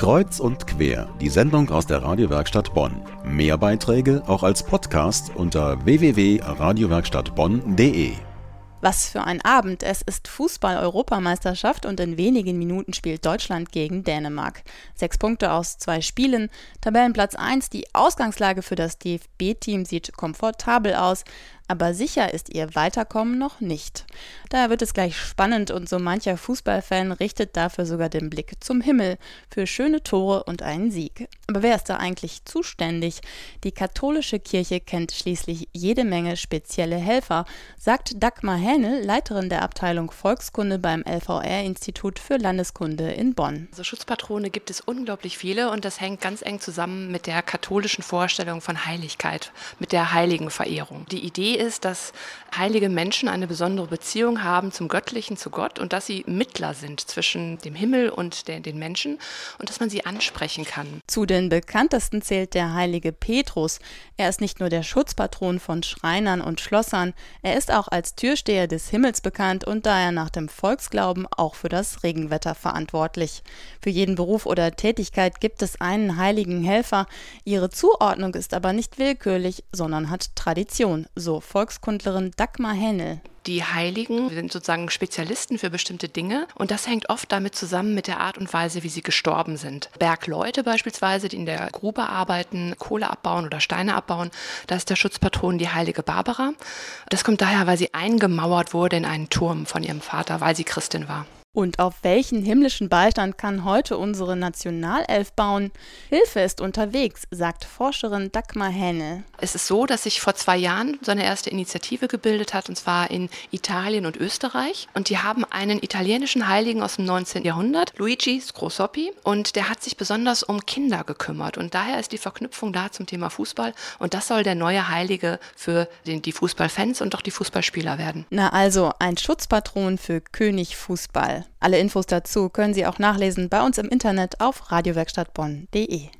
Kreuz und quer, die Sendung aus der Radiowerkstatt Bonn. Mehr Beiträge auch als Podcast unter www.radiowerkstattbonn.de. Was für ein Abend. Es ist Fußball-Europameisterschaft und in wenigen Minuten spielt Deutschland gegen Dänemark. Sechs Punkte aus zwei Spielen. Tabellenplatz 1. Die Ausgangslage für das DFB-Team sieht komfortabel aus aber sicher ist ihr Weiterkommen noch nicht. Daher wird es gleich spannend und so mancher Fußballfan richtet dafür sogar den Blick zum Himmel für schöne Tore und einen Sieg. Aber wer ist da eigentlich zuständig? Die katholische Kirche kennt schließlich jede Menge spezielle Helfer, sagt Dagmar Hähnel, Leiterin der Abteilung Volkskunde beim LVR-Institut für Landeskunde in Bonn. Also Schutzpatrone gibt es unglaublich viele und das hängt ganz eng zusammen mit der katholischen Vorstellung von Heiligkeit, mit der Heiligenverehrung. Die Idee ist, dass heilige Menschen eine besondere Beziehung haben zum Göttlichen, zu Gott und dass sie Mittler sind zwischen dem Himmel und der, den Menschen und dass man sie ansprechen kann. Zu den bekanntesten zählt der heilige Petrus. Er ist nicht nur der Schutzpatron von Schreinern und Schlossern, er ist auch als Türsteher des Himmels bekannt und daher nach dem Volksglauben auch für das Regenwetter verantwortlich. Für jeden Beruf oder Tätigkeit gibt es einen heiligen Helfer. Ihre Zuordnung ist aber nicht willkürlich, sondern hat Tradition, so Volkskundlerin Dagmar Hennel. Die Heiligen sind sozusagen Spezialisten für bestimmte Dinge und das hängt oft damit zusammen mit der Art und Weise, wie sie gestorben sind. Bergleute beispielsweise, die in der Grube arbeiten, Kohle abbauen oder Steine abbauen, da ist der Schutzpatron die heilige Barbara. Das kommt daher, weil sie eingemauert wurde in einen Turm von ihrem Vater, weil sie Christin war. Und auf welchen himmlischen Beistand kann heute unsere Nationalelf bauen? Hilfe ist unterwegs, sagt Forscherin Dagmar Henne. Es ist so, dass sich vor zwei Jahren so eine erste Initiative gebildet hat, und zwar in Italien und Österreich. Und die haben einen italienischen Heiligen aus dem 19. Jahrhundert, Luigi Scrosoppi, und der hat sich besonders um Kinder gekümmert. Und daher ist die Verknüpfung da zum Thema Fußball. Und das soll der neue Heilige für den, die Fußballfans und auch die Fußballspieler werden. Na also, ein Schutzpatron für König Fußball. Alle Infos dazu können Sie auch nachlesen bei uns im Internet auf radiowerkstattbonn.de.